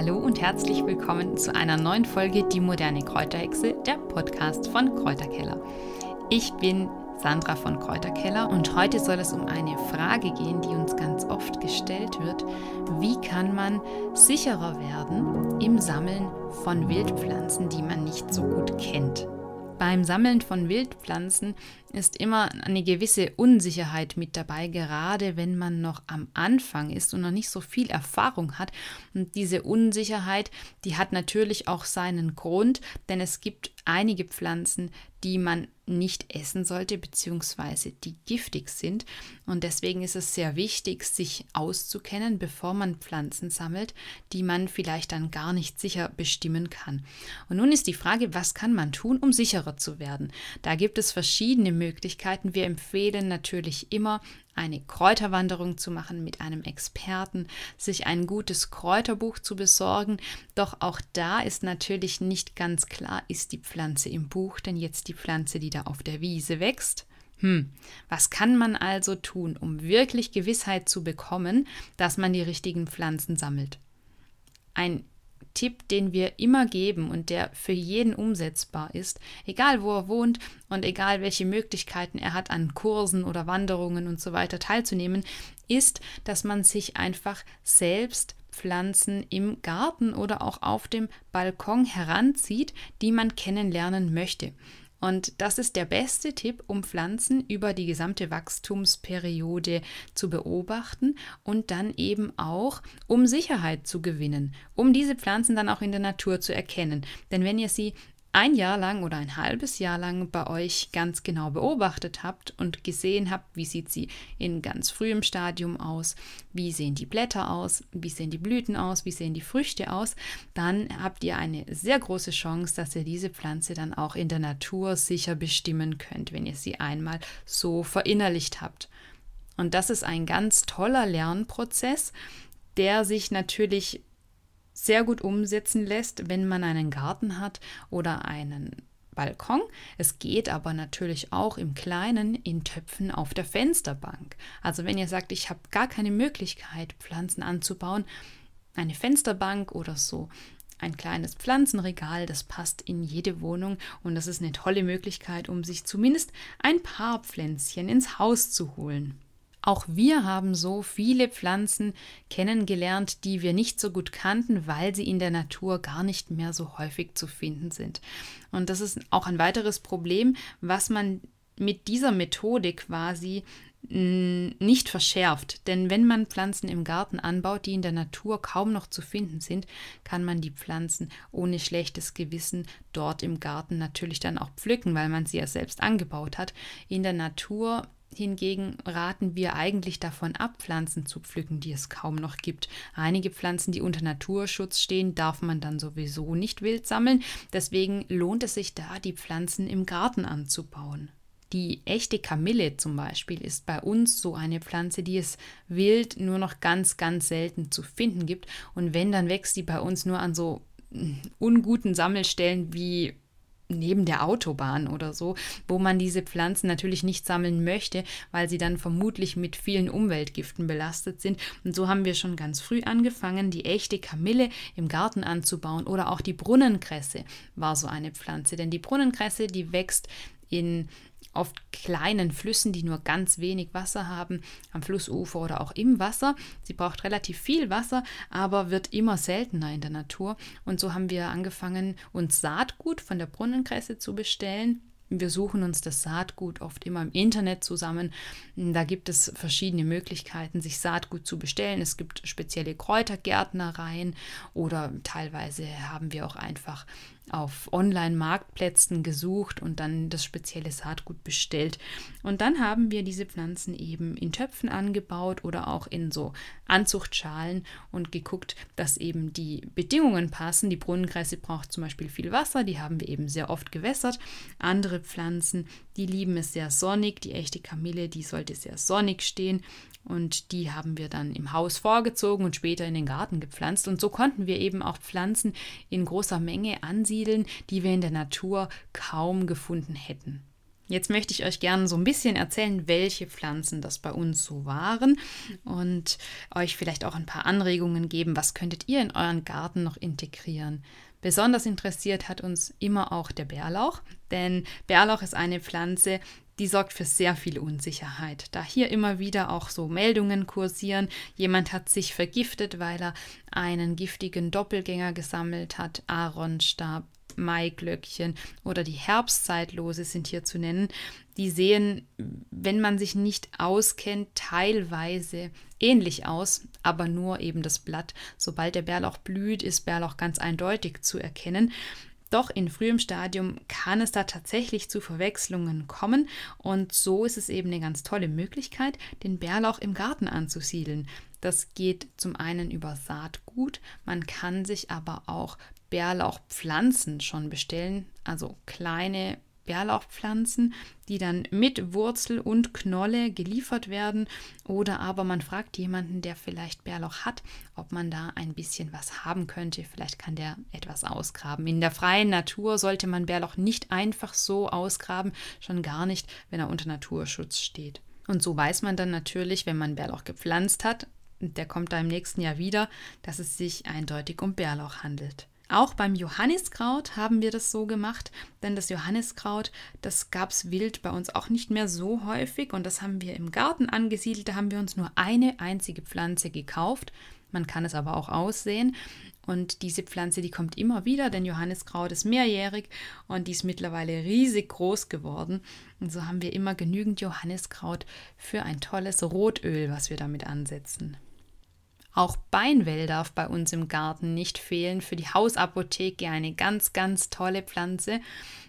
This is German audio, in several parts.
Hallo und herzlich willkommen zu einer neuen Folge Die moderne Kräuterhexe, der Podcast von Kräuterkeller. Ich bin Sandra von Kräuterkeller und heute soll es um eine Frage gehen, die uns ganz oft gestellt wird. Wie kann man sicherer werden im Sammeln von Wildpflanzen, die man nicht so gut kennt? Beim Sammeln von Wildpflanzen ist immer eine gewisse Unsicherheit mit dabei, gerade wenn man noch am Anfang ist und noch nicht so viel Erfahrung hat. Und diese Unsicherheit, die hat natürlich auch seinen Grund, denn es gibt einige Pflanzen, die man nicht essen sollte, beziehungsweise die giftig sind. Und deswegen ist es sehr wichtig, sich auszukennen, bevor man Pflanzen sammelt, die man vielleicht dann gar nicht sicher bestimmen kann. Und nun ist die Frage, was kann man tun, um sicherer zu werden? Da gibt es verschiedene Möglichkeiten. Wir empfehlen natürlich immer, eine Kräuterwanderung zu machen mit einem Experten, sich ein gutes Kräuterbuch zu besorgen. Doch auch da ist natürlich nicht ganz klar, ist die Pflanze im Buch denn jetzt die Pflanze, die da auf der Wiese wächst? Hm, was kann man also tun, um wirklich Gewissheit zu bekommen, dass man die richtigen Pflanzen sammelt? Ein Tipp, den wir immer geben und der für jeden umsetzbar ist, egal wo er wohnt und egal welche Möglichkeiten er hat, an Kursen oder Wanderungen und so weiter teilzunehmen, ist, dass man sich einfach selbst Pflanzen im Garten oder auch auf dem Balkon heranzieht, die man kennenlernen möchte. Und das ist der beste Tipp, um Pflanzen über die gesamte Wachstumsperiode zu beobachten und dann eben auch, um Sicherheit zu gewinnen, um diese Pflanzen dann auch in der Natur zu erkennen. Denn wenn ihr sie ein Jahr lang oder ein halbes Jahr lang bei euch ganz genau beobachtet habt und gesehen habt, wie sieht sie in ganz frühem Stadium aus, wie sehen die Blätter aus, wie sehen die Blüten aus, wie sehen die Früchte aus, dann habt ihr eine sehr große Chance, dass ihr diese Pflanze dann auch in der Natur sicher bestimmen könnt, wenn ihr sie einmal so verinnerlicht habt. Und das ist ein ganz toller Lernprozess, der sich natürlich sehr gut umsetzen lässt, wenn man einen Garten hat oder einen Balkon. Es geht aber natürlich auch im Kleinen in Töpfen auf der Fensterbank. Also wenn ihr sagt, ich habe gar keine Möglichkeit, Pflanzen anzubauen, eine Fensterbank oder so ein kleines Pflanzenregal, das passt in jede Wohnung und das ist eine tolle Möglichkeit, um sich zumindest ein paar Pflänzchen ins Haus zu holen. Auch wir haben so viele Pflanzen kennengelernt, die wir nicht so gut kannten, weil sie in der Natur gar nicht mehr so häufig zu finden sind. Und das ist auch ein weiteres Problem, was man mit dieser Methode quasi nicht verschärft. Denn wenn man Pflanzen im Garten anbaut, die in der Natur kaum noch zu finden sind, kann man die Pflanzen ohne schlechtes Gewissen dort im Garten natürlich dann auch pflücken, weil man sie ja selbst angebaut hat. In der Natur Hingegen raten wir eigentlich davon ab, Pflanzen zu pflücken, die es kaum noch gibt. Einige Pflanzen, die unter Naturschutz stehen, darf man dann sowieso nicht wild sammeln. Deswegen lohnt es sich da, die Pflanzen im Garten anzubauen. Die echte Kamille zum Beispiel ist bei uns so eine Pflanze, die es wild nur noch ganz, ganz selten zu finden gibt. Und wenn, dann wächst die bei uns nur an so hm, unguten Sammelstellen wie neben der Autobahn oder so, wo man diese Pflanzen natürlich nicht sammeln möchte, weil sie dann vermutlich mit vielen Umweltgiften belastet sind. Und so haben wir schon ganz früh angefangen, die echte Kamille im Garten anzubauen oder auch die Brunnenkresse war so eine Pflanze, denn die Brunnenkresse, die wächst in oft kleinen Flüssen, die nur ganz wenig Wasser haben, am Flussufer oder auch im Wasser. Sie braucht relativ viel Wasser, aber wird immer seltener in der Natur. Und so haben wir angefangen, uns Saatgut von der Brunnenkresse zu bestellen wir suchen uns das Saatgut oft immer im Internet zusammen. Da gibt es verschiedene Möglichkeiten, sich Saatgut zu bestellen. Es gibt spezielle Kräutergärtnereien oder teilweise haben wir auch einfach auf Online-Marktplätzen gesucht und dann das spezielle Saatgut bestellt. Und dann haben wir diese Pflanzen eben in Töpfen angebaut oder auch in so Anzuchtschalen und geguckt, dass eben die Bedingungen passen. Die Brunnenkresse braucht zum Beispiel viel Wasser, die haben wir eben sehr oft gewässert. Andere Pflanzen, die lieben es sehr sonnig. Die echte Kamille, die sollte sehr sonnig stehen. Und die haben wir dann im Haus vorgezogen und später in den Garten gepflanzt. Und so konnten wir eben auch Pflanzen in großer Menge ansiedeln, die wir in der Natur kaum gefunden hätten. Jetzt möchte ich euch gerne so ein bisschen erzählen, welche Pflanzen das bei uns so waren und euch vielleicht auch ein paar Anregungen geben, was könntet ihr in euren Garten noch integrieren. Besonders interessiert hat uns immer auch der Bärlauch, denn Bärlauch ist eine Pflanze, die sorgt für sehr viel Unsicherheit. Da hier immer wieder auch so Meldungen kursieren, jemand hat sich vergiftet, weil er einen giftigen Doppelgänger gesammelt hat, Aaronstab, Maiglöckchen oder die Herbstzeitlose sind hier zu nennen, die sehen, wenn man sich nicht auskennt, teilweise ähnlich aus, aber nur eben das Blatt. Sobald der Bärlauch blüht, ist Bärlauch ganz eindeutig zu erkennen. Doch in frühem Stadium kann es da tatsächlich zu Verwechslungen kommen und so ist es eben eine ganz tolle Möglichkeit, den Bärlauch im Garten anzusiedeln. Das geht zum einen über Saatgut, man kann sich aber auch Bärlauchpflanzen schon bestellen, also kleine Bärlauchpflanzen, die dann mit Wurzel und Knolle geliefert werden. Oder aber man fragt jemanden, der vielleicht Bärlauch hat, ob man da ein bisschen was haben könnte. Vielleicht kann der etwas ausgraben. In der freien Natur sollte man Bärlauch nicht einfach so ausgraben, schon gar nicht, wenn er unter Naturschutz steht. Und so weiß man dann natürlich, wenn man Bärlauch gepflanzt hat, der kommt da im nächsten Jahr wieder, dass es sich eindeutig um Bärlauch handelt. Auch beim Johanniskraut haben wir das so gemacht, denn das Johanniskraut, das gab es wild bei uns auch nicht mehr so häufig und das haben wir im Garten angesiedelt. Da haben wir uns nur eine einzige Pflanze gekauft. Man kann es aber auch aussehen. Und diese Pflanze, die kommt immer wieder, denn Johanniskraut ist mehrjährig und die ist mittlerweile riesig groß geworden. Und so haben wir immer genügend Johanniskraut für ein tolles Rotöl, was wir damit ansetzen. Auch Beinwell darf bei uns im Garten nicht fehlen. Für die Hausapotheke eine ganz, ganz tolle Pflanze.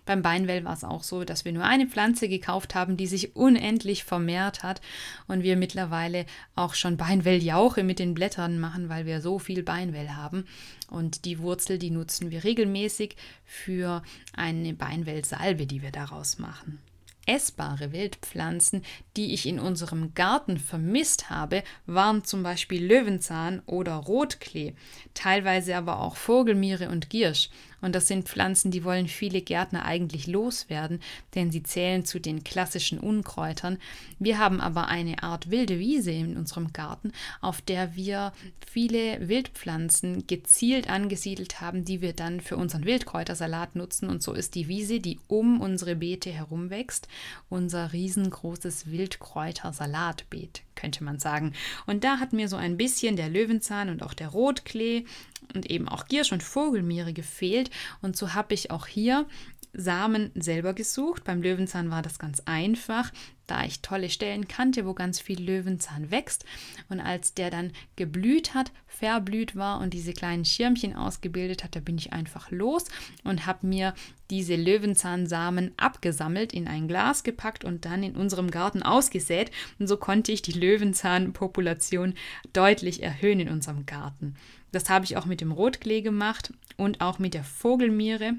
Beim Beinwell war es auch so, dass wir nur eine Pflanze gekauft haben, die sich unendlich vermehrt hat und wir mittlerweile auch schon Beinwelljauche mit den Blättern machen, weil wir so viel Beinwell haben. Und die Wurzel, die nutzen wir regelmäßig für eine Beinwellsalbe, die wir daraus machen essbare Wildpflanzen, die ich in unserem Garten vermisst habe, waren zum Beispiel Löwenzahn oder Rotklee, teilweise aber auch Vogelmiere und Giersch. Und das sind Pflanzen, die wollen viele Gärtner eigentlich loswerden, denn sie zählen zu den klassischen Unkräutern. Wir haben aber eine Art wilde Wiese in unserem Garten, auf der wir viele Wildpflanzen gezielt angesiedelt haben, die wir dann für unseren Wildkräutersalat nutzen. Und so ist die Wiese, die um unsere Beete herum wächst, unser riesengroßes Wildkräutersalatbeet, könnte man sagen. Und da hat mir so ein bisschen der Löwenzahn und auch der Rotklee und eben auch Giersch und Vogelmiere gefehlt. Und so habe ich auch hier Samen selber gesucht. Beim Löwenzahn war das ganz einfach, da ich tolle Stellen kannte, wo ganz viel Löwenzahn wächst. Und als der dann geblüht hat, verblüht war und diese kleinen Schirmchen ausgebildet hat, da bin ich einfach los und habe mir diese Löwenzahnsamen abgesammelt, in ein Glas gepackt und dann in unserem Garten ausgesät. Und so konnte ich die Löwenzahnpopulation deutlich erhöhen in unserem Garten. Das habe ich auch mit dem Rotklee gemacht und auch mit der Vogelmiere.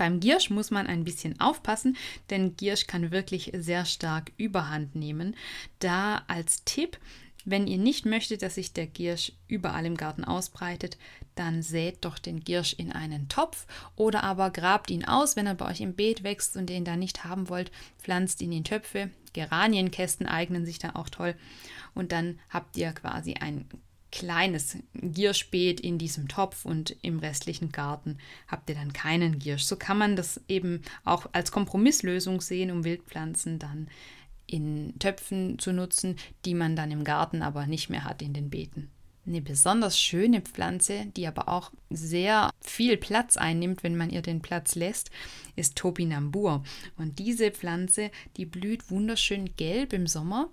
Beim Giersch muss man ein bisschen aufpassen, denn Giersch kann wirklich sehr stark Überhand nehmen. Da als Tipp, wenn ihr nicht möchtet, dass sich der Giersch überall im Garten ausbreitet, dann sät doch den Giersch in einen Topf oder aber grabt ihn aus, wenn er bei euch im Beet wächst und den da nicht haben wollt, pflanzt ihn in Töpfe. Geranienkästen eignen sich da auch toll und dann habt ihr quasi ein kleines Gierschbeet in diesem Topf und im restlichen Garten habt ihr dann keinen Giersch. So kann man das eben auch als Kompromisslösung sehen, um Wildpflanzen dann in Töpfen zu nutzen, die man dann im Garten aber nicht mehr hat in den Beeten. Eine besonders schöne Pflanze, die aber auch sehr viel Platz einnimmt, wenn man ihr den Platz lässt, ist Topinambur. Und diese Pflanze, die blüht wunderschön gelb im Sommer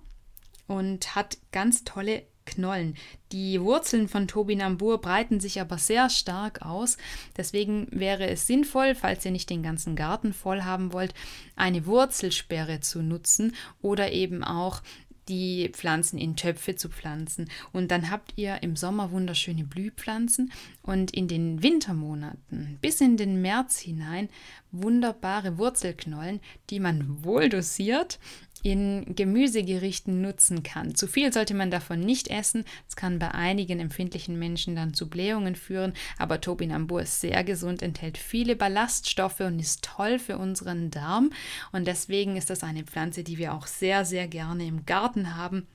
und hat ganz tolle Knollen. Die Wurzeln von Tobinambur breiten sich aber sehr stark aus. Deswegen wäre es sinnvoll, falls ihr nicht den ganzen Garten voll haben wollt, eine Wurzelsperre zu nutzen oder eben auch die Pflanzen in Töpfe zu pflanzen. Und dann habt ihr im Sommer wunderschöne Blühpflanzen und in den Wintermonaten bis in den März hinein wunderbare Wurzelknollen, die man wohl dosiert in Gemüsegerichten nutzen kann. Zu viel sollte man davon nicht essen. Es kann bei einigen empfindlichen Menschen dann zu Blähungen führen, aber Topinambur ist sehr gesund, enthält viele Ballaststoffe und ist toll für unseren Darm. Und deswegen ist das eine Pflanze, die wir auch sehr, sehr gerne im Garten haben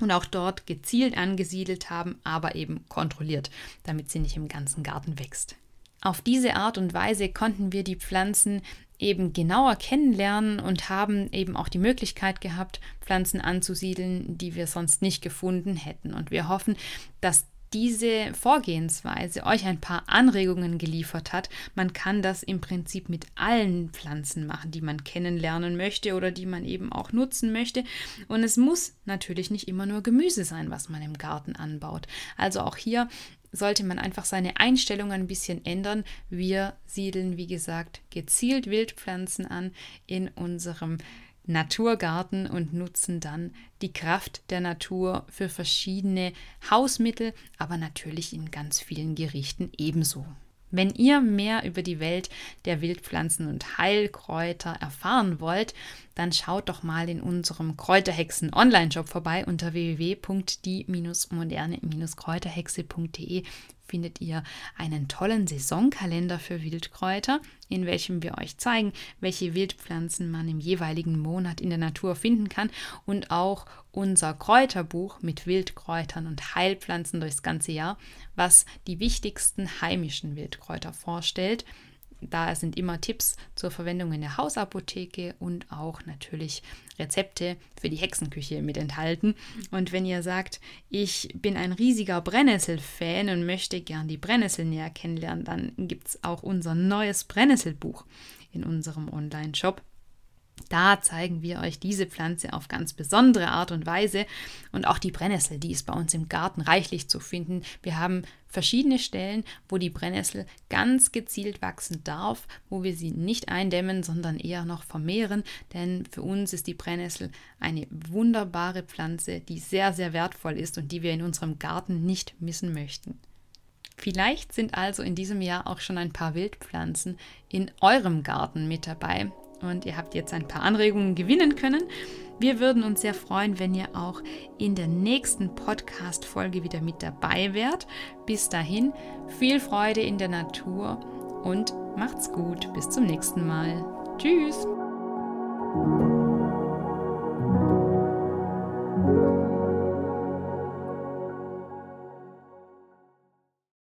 und auch dort gezielt angesiedelt haben, aber eben kontrolliert, damit sie nicht im ganzen Garten wächst. Auf diese Art und Weise konnten wir die Pflanzen eben genauer kennenlernen und haben eben auch die Möglichkeit gehabt, Pflanzen anzusiedeln, die wir sonst nicht gefunden hätten. Und wir hoffen, dass diese Vorgehensweise euch ein paar Anregungen geliefert hat. Man kann das im Prinzip mit allen Pflanzen machen, die man kennenlernen möchte oder die man eben auch nutzen möchte. Und es muss natürlich nicht immer nur Gemüse sein, was man im Garten anbaut. Also auch hier sollte man einfach seine Einstellung ein bisschen ändern. Wir siedeln, wie gesagt, gezielt Wildpflanzen an in unserem Naturgarten und nutzen dann die Kraft der Natur für verschiedene Hausmittel, aber natürlich in ganz vielen Gerichten ebenso. Wenn ihr mehr über die Welt der Wildpflanzen und Heilkräuter erfahren wollt, dann schaut doch mal in unserem Kräuterhexen Online-Shop vorbei unter www.die-moderne-kräuterhexe.de findet ihr einen tollen Saisonkalender für Wildkräuter, in welchem wir euch zeigen, welche Wildpflanzen man im jeweiligen Monat in der Natur finden kann und auch unser Kräuterbuch mit Wildkräutern und Heilpflanzen durchs ganze Jahr, was die wichtigsten heimischen Wildkräuter vorstellt da sind immer Tipps zur Verwendung in der Hausapotheke und auch natürlich Rezepte für die Hexenküche mit enthalten. Und wenn ihr sagt, ich bin ein riesiger Brennnessel-Fan und möchte gern die Brennnessel näher kennenlernen, dann gibt es auch unser neues Brennnesselbuch in unserem Online-Shop. Da zeigen wir euch diese Pflanze auf ganz besondere Art und Weise und auch die Brennnessel, die ist bei uns im Garten reichlich zu finden. Wir haben verschiedene Stellen, wo die Brennnessel ganz gezielt wachsen darf, wo wir sie nicht eindämmen, sondern eher noch vermehren, denn für uns ist die Brennnessel eine wunderbare Pflanze, die sehr, sehr wertvoll ist und die wir in unserem Garten nicht missen möchten. Vielleicht sind also in diesem Jahr auch schon ein paar Wildpflanzen in eurem Garten mit dabei, und ihr habt jetzt ein paar Anregungen gewinnen können. Wir würden uns sehr freuen, wenn ihr auch in der nächsten Podcast-Folge wieder mit dabei wärt. Bis dahin, viel Freude in der Natur und macht's gut. Bis zum nächsten Mal. Tschüss.